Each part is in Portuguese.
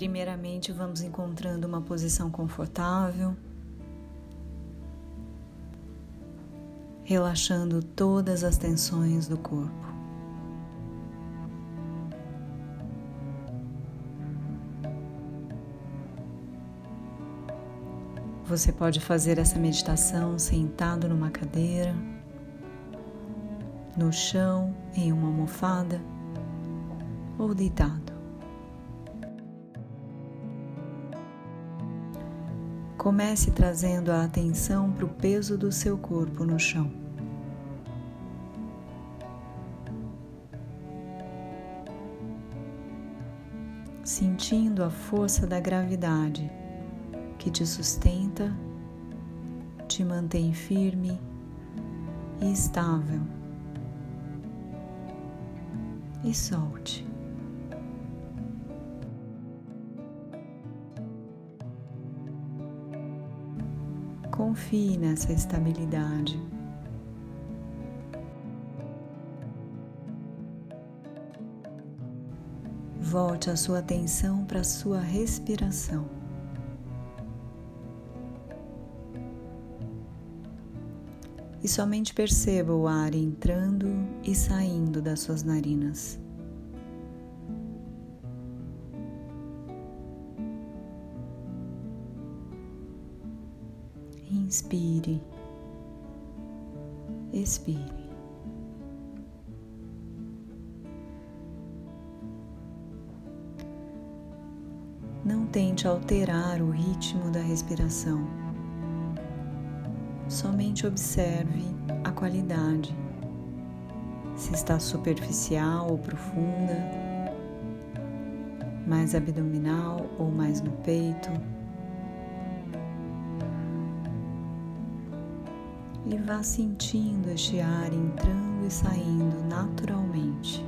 Primeiramente, vamos encontrando uma posição confortável, relaxando todas as tensões do corpo. Você pode fazer essa meditação sentado numa cadeira, no chão, em uma almofada ou deitado. Comece trazendo a atenção para o peso do seu corpo no chão. Sentindo a força da gravidade que te sustenta, te mantém firme e estável. E solte. Confie nessa estabilidade. Volte a sua atenção para a sua respiração. E somente perceba o ar entrando e saindo das suas narinas. Inspire, expire. Não tente alterar o ritmo da respiração. Somente observe a qualidade. Se está superficial ou profunda, mais abdominal ou mais no peito. e vá sentindo este ar entrando e saindo naturalmente.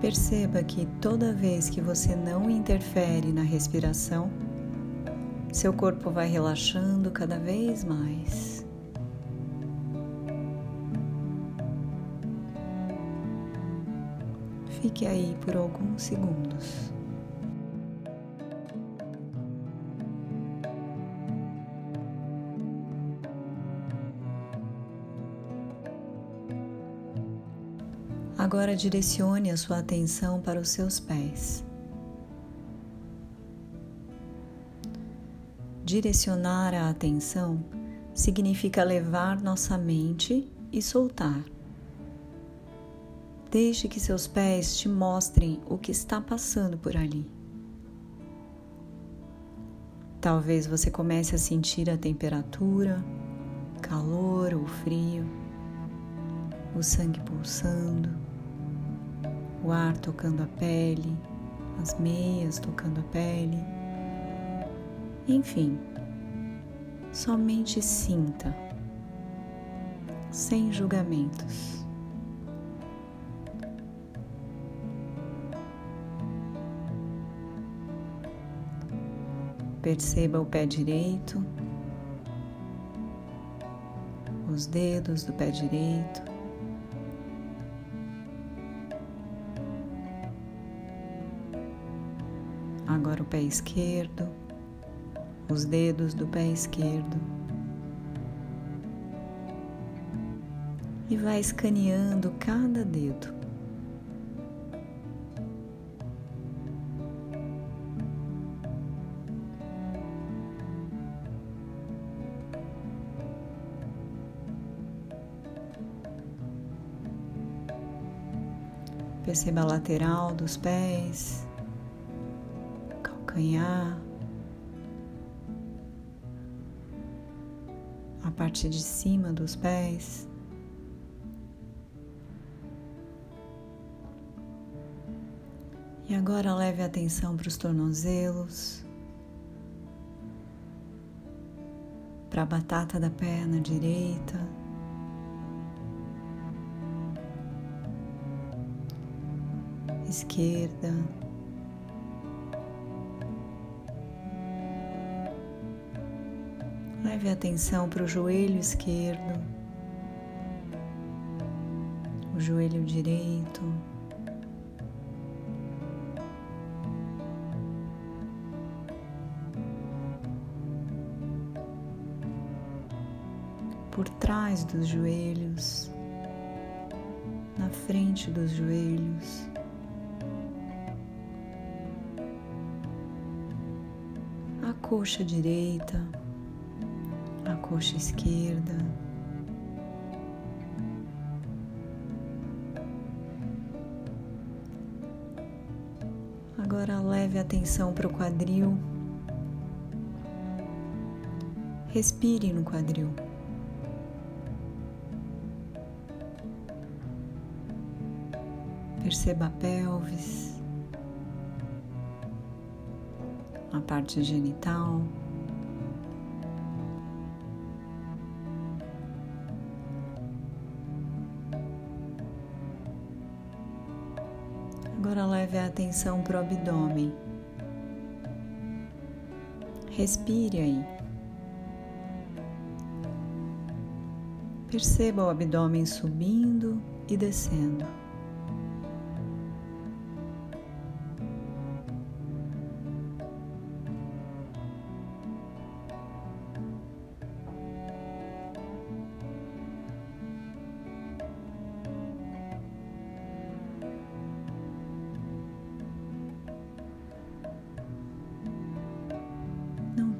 Perceba que toda vez que você não interfere na respiração, seu corpo vai relaxando cada vez mais. Fique aí por alguns segundos. Agora direcione a sua atenção para os seus pés. Direcionar a atenção significa levar nossa mente e soltar. Deixe que seus pés te mostrem o que está passando por ali. Talvez você comece a sentir a temperatura, calor ou frio, o sangue pulsando, o ar tocando a pele, as meias tocando a pele enfim, somente sinta, sem julgamentos. Perceba o pé direito, os dedos do pé direito. Agora o pé esquerdo. Os dedos do pé esquerdo. E vai escaneando cada dedo. Perceba a lateral dos pés, calcanhar. a parte de cima dos pés. E agora leve a atenção para os tornozelos, para a batata da perna direita. Esquerda, leve atenção para o joelho esquerdo, o joelho direito. por trás dos joelhos, na frente dos joelhos. A coxa direita, coxa esquerda. Agora leve a atenção para o quadril. Respire no quadril. Perceba a pelvis, a parte genital. Leve a atenção para o abdômen. Respire aí. Perceba o abdômen subindo e descendo.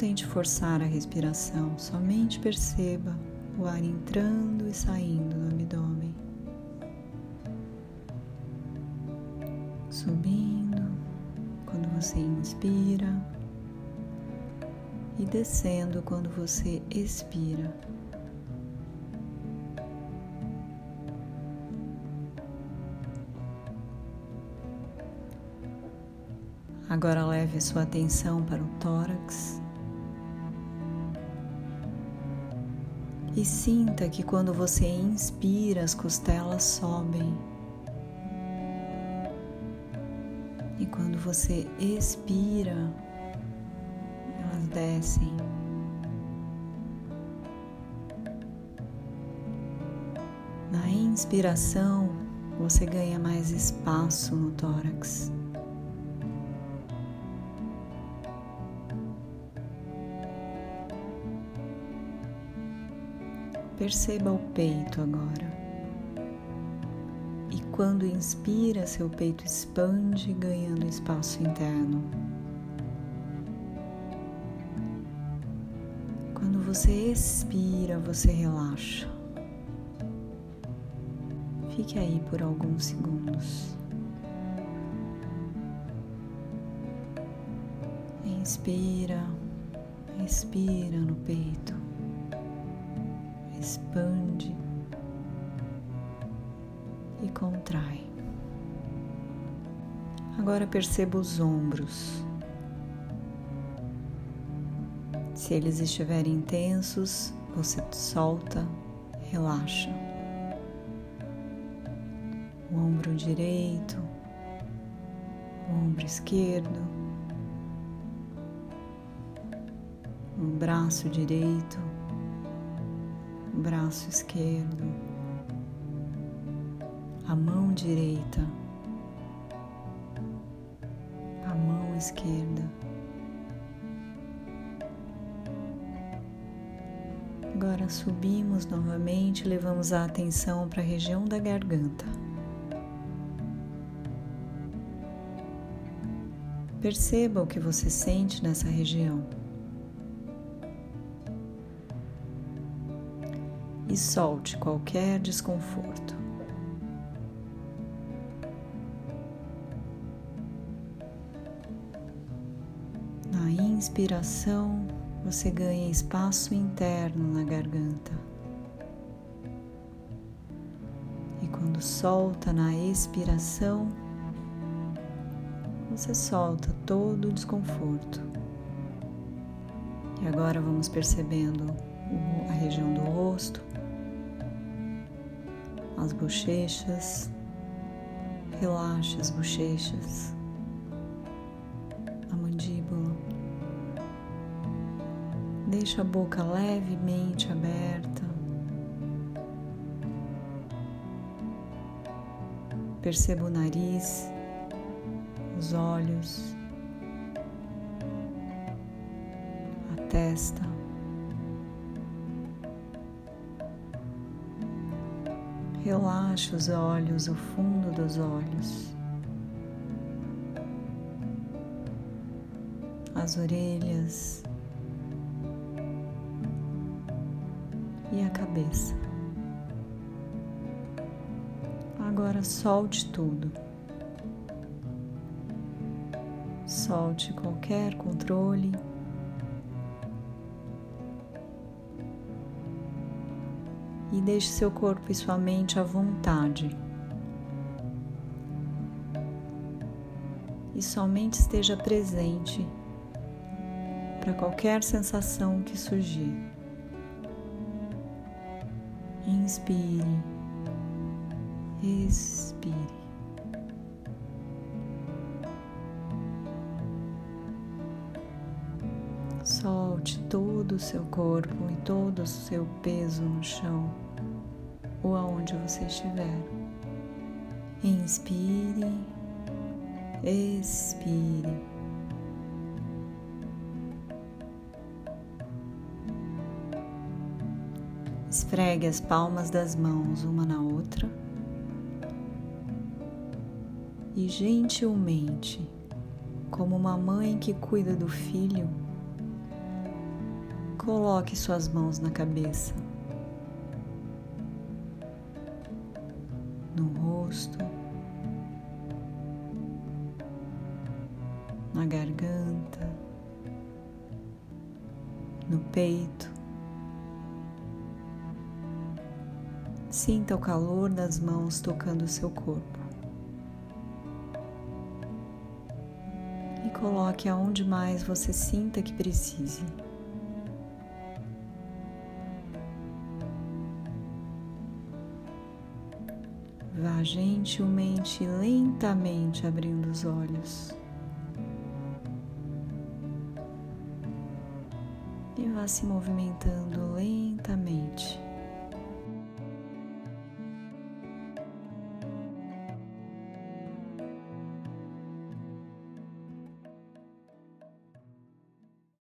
Tente forçar a respiração, somente perceba o ar entrando e saindo do abdômen. Subindo quando você inspira e descendo quando você expira. Agora leve sua atenção para o tórax e sinta que quando você inspira, as costelas sobem. E quando você expira, elas descem. Na inspiração, você ganha mais espaço no tórax. Perceba o peito agora. E quando inspira, seu peito expande, ganhando espaço interno. Quando você expira, você relaxa. Fique aí por alguns segundos. Inspira, expira no peito expande e contrai. Agora perceba os ombros. Se eles estiverem intensos, você solta, relaxa. O ombro direito, o ombro esquerdo, o braço direito, braço esquerdo, a mão direita, a mão esquerda. Agora subimos novamente, levamos a atenção para a região da garganta. Perceba o que você sente nessa região. E solte qualquer desconforto. Na inspiração, você ganha espaço interno na garganta. E quando solta na expiração, você solta todo o desconforto. E agora vamos percebendo a região do rosto, as bochechas, relaxa as bochechas, a mandíbula. Deixa a boca levemente aberta. Perceba o nariz, os olhos, a testa. Relaxa os olhos, o fundo dos olhos, as orelhas e a cabeça. Agora solte tudo. Solte qualquer controle. E deixe seu corpo e sua mente à vontade. E somente esteja presente para qualquer sensação que surgir. Inspire, expire. Solte todo o seu corpo e todo o seu peso no chão ou aonde você estiver. Inspire, expire. Esfregue as palmas das mãos uma na outra e gentilmente, como uma mãe que cuida do filho, Coloque suas mãos na cabeça, no rosto, na garganta, no peito. Sinta o calor das mãos tocando o seu corpo. E coloque aonde mais você sinta que precise. Vá gentilmente, lentamente abrindo os olhos. E vá se movimentando lentamente.